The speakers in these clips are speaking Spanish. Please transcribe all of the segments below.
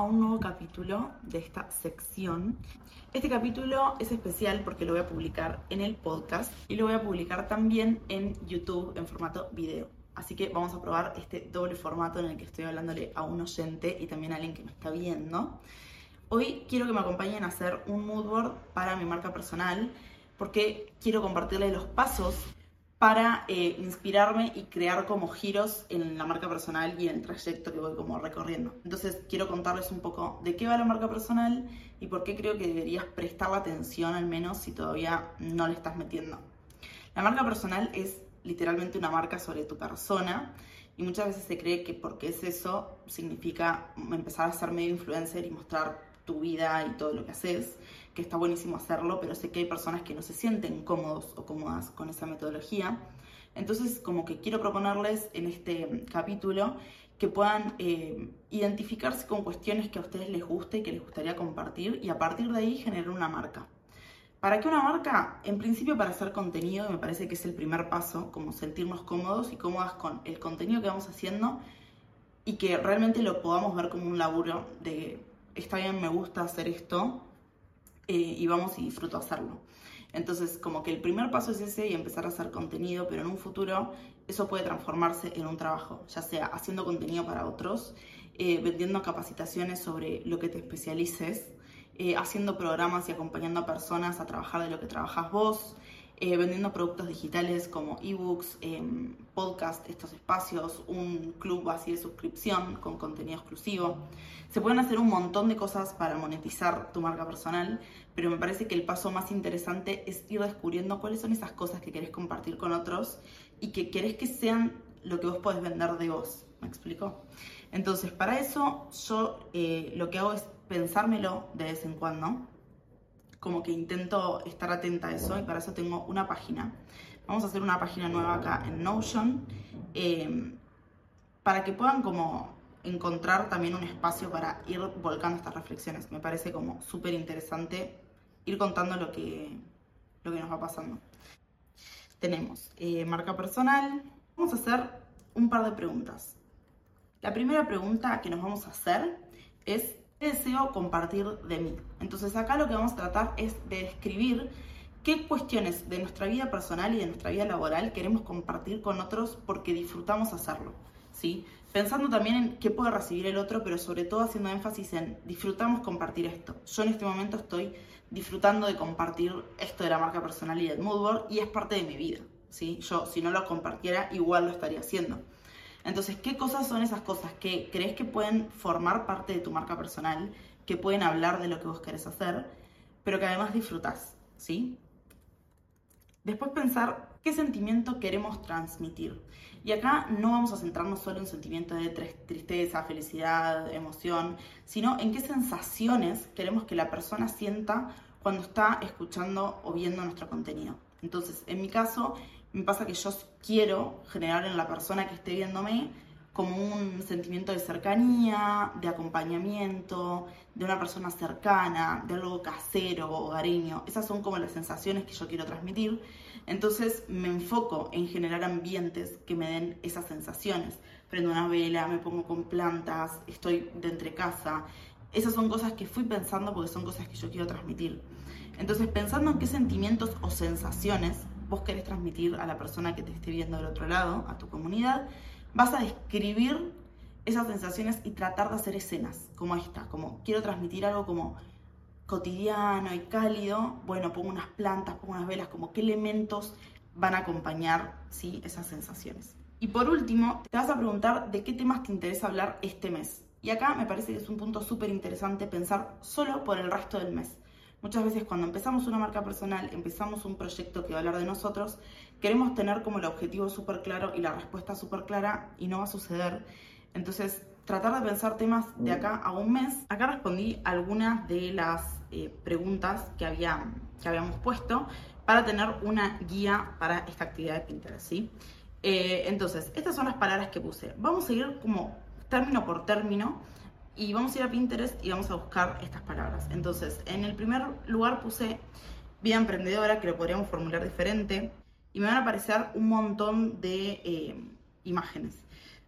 a un nuevo capítulo de esta sección. Este capítulo es especial porque lo voy a publicar en el podcast y lo voy a publicar también en YouTube en formato video. Así que vamos a probar este doble formato en el que estoy hablándole a un oyente y también a alguien que me está viendo. Hoy quiero que me acompañen a hacer un mood board para mi marca personal porque quiero compartirles los pasos para eh, inspirarme y crear como giros en la marca personal y en el trayecto que voy como recorriendo. Entonces quiero contarles un poco de qué va la marca personal y por qué creo que deberías prestar atención al menos si todavía no le estás metiendo. La marca personal es literalmente una marca sobre tu persona y muchas veces se cree que porque es eso significa empezar a ser medio influencer y mostrar tu vida y todo lo que haces que está buenísimo hacerlo, pero sé que hay personas que no se sienten cómodos o cómodas con esa metodología. Entonces, como que quiero proponerles en este capítulo que puedan eh, identificarse con cuestiones que a ustedes les guste y que les gustaría compartir y a partir de ahí generar una marca. ¿Para qué una marca? En principio para hacer contenido, me parece que es el primer paso, como sentirnos cómodos y cómodas con el contenido que vamos haciendo y que realmente lo podamos ver como un laburo de, está bien, me gusta hacer esto, eh, y vamos y disfruto hacerlo. Entonces, como que el primer paso es ese y empezar a hacer contenido, pero en un futuro eso puede transformarse en un trabajo, ya sea haciendo contenido para otros, eh, vendiendo capacitaciones sobre lo que te especialices, eh, haciendo programas y acompañando a personas a trabajar de lo que trabajas vos, eh, vendiendo productos digitales como ebooks, eh, podcast, estos espacios, un club así de suscripción con contenido exclusivo. Se pueden hacer un montón de cosas para monetizar tu marca personal, pero me parece que el paso más interesante es ir descubriendo cuáles son esas cosas que querés compartir con otros y que querés que sean lo que vos podés vender de vos. ¿Me explico? Entonces, para eso yo eh, lo que hago es pensármelo de vez en cuando como que intento estar atenta a eso y para eso tengo una página. Vamos a hacer una página nueva acá en Notion em, para que puedan como encontrar también un espacio para ir volcando estas reflexiones. Me parece como súper interesante ir contando lo que, lo que nos va pasando. Tenemos eh, marca personal. Vamos a hacer un par de preguntas. La primera pregunta que nos vamos a hacer es deseo compartir de mí? Entonces acá lo que vamos a tratar es de describir qué cuestiones de nuestra vida personal y de nuestra vida laboral queremos compartir con otros porque disfrutamos hacerlo. ¿sí? Pensando también en qué puede recibir el otro, pero sobre todo haciendo énfasis en disfrutamos compartir esto. Yo en este momento estoy disfrutando de compartir esto de la marca personal y del moodboard y es parte de mi vida. ¿sí? Yo si no lo compartiera igual lo estaría haciendo. Entonces, ¿qué cosas son esas cosas que crees que pueden formar parte de tu marca personal, que pueden hablar de lo que vos querés hacer, pero que además disfrutás, ¿sí? Después pensar qué sentimiento queremos transmitir. Y acá no vamos a centrarnos solo en sentimientos de tristeza, felicidad, emoción, sino en qué sensaciones queremos que la persona sienta cuando está escuchando o viendo nuestro contenido. Entonces, en mi caso, me pasa que yo quiero generar en la persona que esté viéndome como un sentimiento de cercanía, de acompañamiento, de una persona cercana, de algo casero, hogareño. Esas son como las sensaciones que yo quiero transmitir. Entonces me enfoco en generar ambientes que me den esas sensaciones. Prendo una vela, me pongo con plantas, estoy de entre casa. Esas son cosas que fui pensando porque son cosas que yo quiero transmitir. Entonces pensando en qué sentimientos o sensaciones vos querés transmitir a la persona que te esté viendo del otro lado, a tu comunidad, vas a describir esas sensaciones y tratar de hacer escenas como esta, como quiero transmitir algo como cotidiano y cálido, bueno, pongo unas plantas, pongo unas velas, como qué elementos van a acompañar ¿sí? esas sensaciones. Y por último, te vas a preguntar de qué temas te interesa hablar este mes. Y acá me parece que es un punto súper interesante pensar solo por el resto del mes. Muchas veces cuando empezamos una marca personal, empezamos un proyecto que va a hablar de nosotros, queremos tener como el objetivo súper claro y la respuesta súper clara y no va a suceder. Entonces, tratar de pensar temas de acá a un mes. Acá respondí algunas de las eh, preguntas que, había, que habíamos puesto para tener una guía para esta actividad de Pinterest, ¿sí? Eh, entonces, estas son las palabras que puse. Vamos a ir como término por término y vamos a ir a Pinterest y vamos a buscar estas palabras. Entonces, en el primer lugar puse vida emprendedora, que lo podríamos formular diferente, y me van a aparecer un montón de eh, imágenes.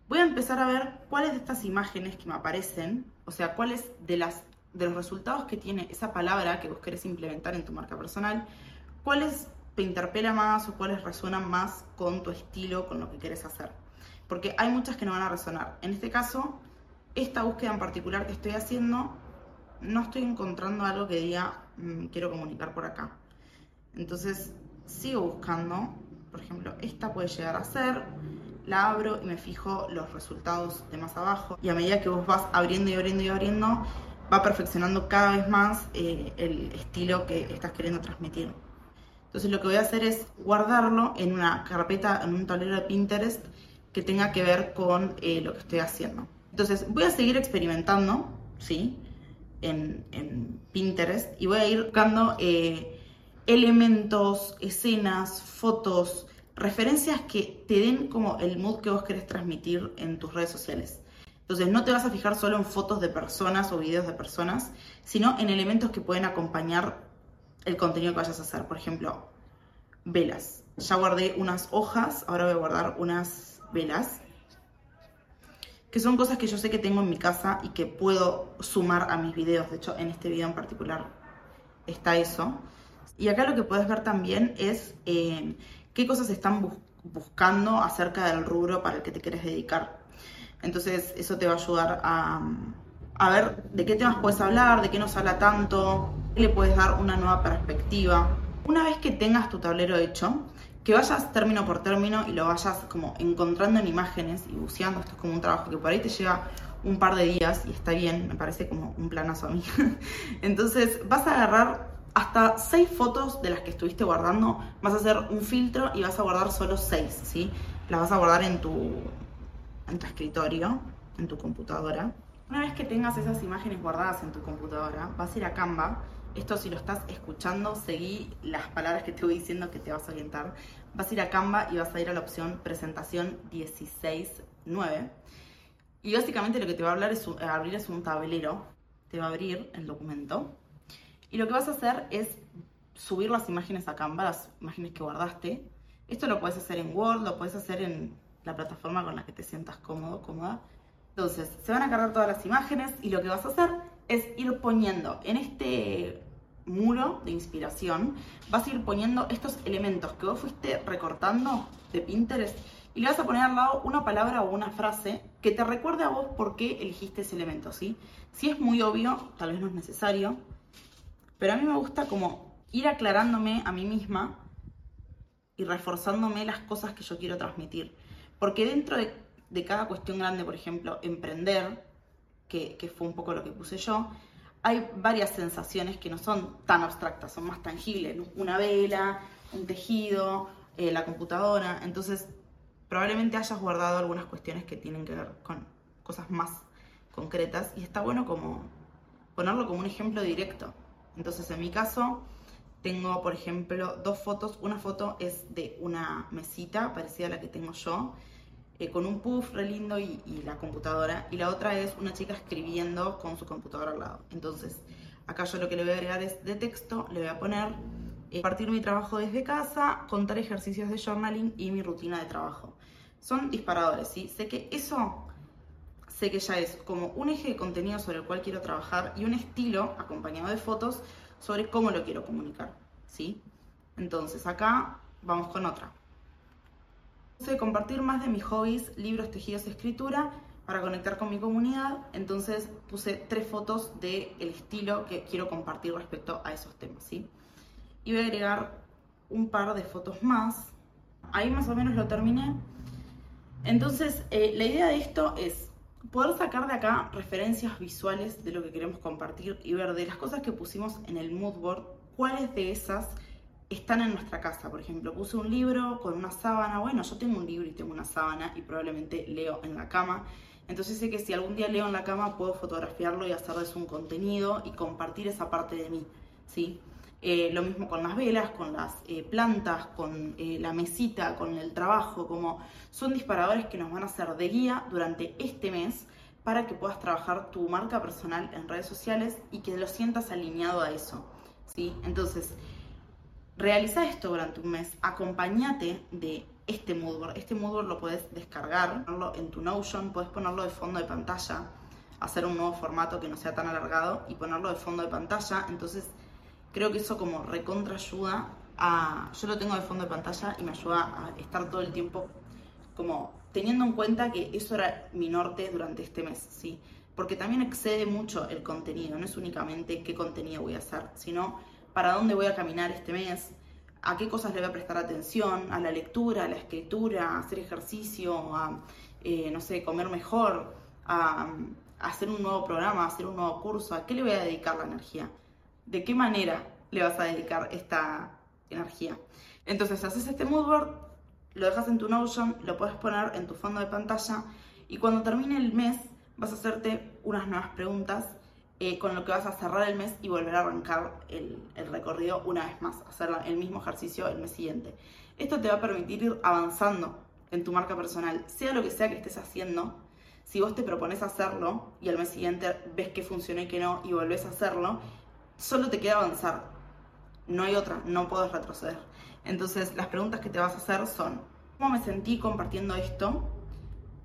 Voy a empezar a ver cuáles de estas imágenes que me aparecen O sea, cuáles de las de los resultados que tiene esa palabra que vos querés implementar en tu marca personal, cuáles te interpela más o cuáles resuenan más con tu estilo, con lo que quieres hacer. Porque hay muchas que no van a resonar. En este caso, esta búsqueda en particular que estoy haciendo, no estoy encontrando algo que diga, mm, quiero comunicar por acá. Entonces, sigo buscando. Por ejemplo, esta puede llegar a ser. La abro y me fijo los resultados de más abajo. Y a medida que vos vas abriendo y abriendo y abriendo, va perfeccionando cada vez más eh, el estilo que estás queriendo transmitir. Entonces lo que voy a hacer es guardarlo en una carpeta, en un tablero de Pinterest que tenga que ver con eh, lo que estoy haciendo. Entonces voy a seguir experimentando, ¿sí? En, Pinterest y voy a ir buscando eh, elementos, escenas, fotos, referencias que te den como el mood que vos querés transmitir en tus redes sociales. Entonces no te vas a fijar solo en fotos de personas o videos de personas, sino en elementos que pueden acompañar el contenido que vayas a hacer. Por ejemplo, velas. Ya guardé unas hojas, ahora voy a guardar unas velas. Que son cosas que yo sé que tengo en mi casa y que puedo sumar a mis videos. De hecho, en este video en particular está eso. Y acá lo que puedes ver también es eh, qué cosas están buscando acerca del rubro para el que te quieres dedicar. Entonces, eso te va a ayudar a, a ver de qué temas puedes hablar, de qué no se habla tanto, le puedes dar una nueva perspectiva. Una vez que tengas tu tablero hecho, que vayas término por término y lo vayas como encontrando en imágenes y buceando, esto es como un trabajo que por ahí te lleva un par de días y está bien, me parece como un planazo a mí. Entonces vas a agarrar hasta seis fotos de las que estuviste guardando, vas a hacer un filtro y vas a guardar solo seis, ¿sí? Las vas a guardar en tu, en tu escritorio, en tu computadora. Una vez que tengas esas imágenes guardadas en tu computadora, vas a ir a Canva esto si lo estás escuchando, seguí las palabras que te voy diciendo que te vas a orientar. Vas a ir a Canva y vas a ir a la opción presentación 16.9. Y básicamente lo que te va a hablar es abrir es un tablero. Te va a abrir el documento. Y lo que vas a hacer es subir las imágenes a Canva, las imágenes que guardaste. Esto lo puedes hacer en Word, lo puedes hacer en la plataforma con la que te sientas cómodo, cómoda. Entonces, se van a cargar todas las imágenes y lo que vas a hacer es ir poniendo en este muro de inspiración, vas a ir poniendo estos elementos que vos fuiste recortando de Pinterest y le vas a poner al lado una palabra o una frase que te recuerde a vos por qué elegiste ese elemento, ¿sí? Si es muy obvio, tal vez no es necesario, pero a mí me gusta como ir aclarándome a mí misma y reforzándome las cosas que yo quiero transmitir. Porque dentro de, de cada cuestión grande, por ejemplo, emprender, que, fue un poco lo que puse yo, hay varias sensaciones que no son tan abstractas, son más tangibles. Una vela, un tejido, eh, la computadora. Entonces, probablemente hayas guardado algunas cuestiones que tienen que ver con cosas más concretas y está bueno como ponerlo como un ejemplo directo. Entonces, en mi caso, tengo, por ejemplo, dos fotos. Una foto es de una mesita parecida a la que tengo yo eh, con un puff re lindo y, la computadora. Y la otra es una chica escribiendo con su computadora al lado. Entonces, acá yo lo que le voy a agregar es de texto, le voy a poner eh, partir mi trabajo desde casa, contar ejercicios de journaling y mi rutina de trabajo. Son disparadores, ¿sí? Sé que eso, sé que ya es como un eje de contenido sobre el cual quiero trabajar y un estilo acompañado de fotos sobre cómo lo quiero comunicar, ¿sí? Entonces acá vamos con otra de compartir más de mis hobbies, libros, tejidos, escritura, para conectar con mi comunidad. Entonces puse tres fotos del estilo que quiero compartir respecto a esos temas, ¿sí? Y voy a agregar un par de fotos más. Ahí más o menos lo terminé. Entonces, eh, la idea de esto es poder sacar de acá referencias visuales de lo que queremos compartir y ver de las cosas que pusimos en el mood board, cuáles de esas están en nuestra casa. Por ejemplo, puse un libro con una sábana. Bueno, yo tengo un libro y tengo una sábana y probablemente leo en la cama. Entonces sé que si algún día leo en la cama puedo fotografiarlo y hacerles un contenido y compartir esa parte de mí. ¿sí? Eh, lo mismo con las velas, con las eh, plantas, con eh, la mesita, con el trabajo, como son disparadores que nos van a hacer de guía durante este mes para que puedas trabajar tu marca personal en redes sociales y que lo sientas alineado a eso. ¿sí? Entonces, Realiza esto durante un mes, acompáñate de este Moodboard. Este Moodboard lo puedes descargar, ponerlo en tu Notion, puedes ponerlo de fondo de pantalla. hacer un nuevo formato que no sea tan alargado y ponerlo de fondo de pantalla. Entonces, creo que eso como recontra ayuda a... Yo lo tengo de fondo de pantalla y me ayuda a estar todo el tiempo como teniendo en cuenta que eso era mi norte durante este mes, ¿sí? Porque también excede mucho el contenido, no es únicamente qué contenido voy a hacer, sino para dónde voy a caminar este mes, a qué cosas le voy a prestar atención, a la lectura, a la escritura, a hacer ejercicio, a, eh, no sé, comer mejor, a, hacer un nuevo programa, a hacer un nuevo curso, a qué le voy a dedicar la energía, de qué manera le vas a dedicar esta energía. Entonces haces este mood board, lo dejas en tu Notion, lo puedes poner en tu fondo de pantalla y cuando termine el mes vas a hacerte unas nuevas preguntas eh, con lo que vas a cerrar el mes y volver a arrancar el, recorrido una vez más, hacer el mismo ejercicio el mes siguiente. Esto te va a permitir ir avanzando en tu marca personal, sea lo que sea que estés haciendo. Si vos te propones hacerlo y al mes siguiente ves que funcionó y que no y volvés a hacerlo, solo te queda avanzar. No hay otra, no puedes retroceder. Entonces, las preguntas que te vas a hacer son, ¿cómo me sentí compartiendo esto?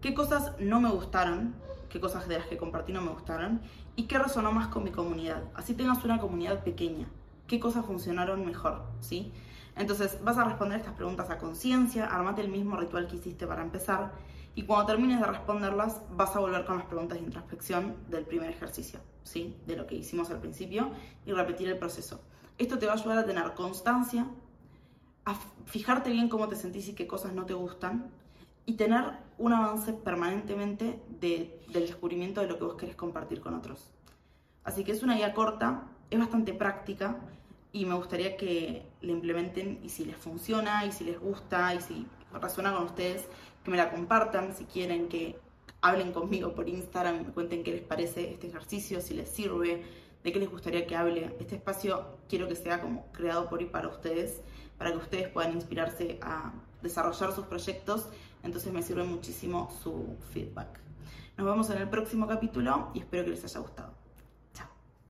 ¿Qué cosas no me gustaron? ¿Qué cosas de las que compartí no me gustaron? ¿Y qué resonó más con mi comunidad? Así tengas una comunidad pequeña. ¿Qué cosas funcionaron mejor? ¿Sí? Entonces, vas a responder estas preguntas a conciencia, armate el mismo ritual que hiciste para empezar y cuando termines de responderlas, vas a volver con las preguntas de introspección del primer ejercicio, ¿sí? De lo que hicimos al principio y repetir el proceso. Esto te va a ayudar a tener constancia, a fijarte bien cómo te sentís y qué cosas no te gustan y tener un avance permanentemente de, del descubrimiento de lo que vos querés compartir con otros. Así que es una guía corta, es bastante práctica y me gustaría que la implementen y si les funciona y si les gusta y si resuena con ustedes, que me la compartan, si quieren que hablen conmigo por Instagram me cuenten qué les parece este ejercicio, si les sirve, de qué les gustaría que hable. Este espacio quiero que sea como creado por y para ustedes para que ustedes puedan inspirarse a desarrollar sus proyectos. Entonces me sirve muchísimo su feedback. Nos vemos en el próximo capítulo y espero que les haya gustado.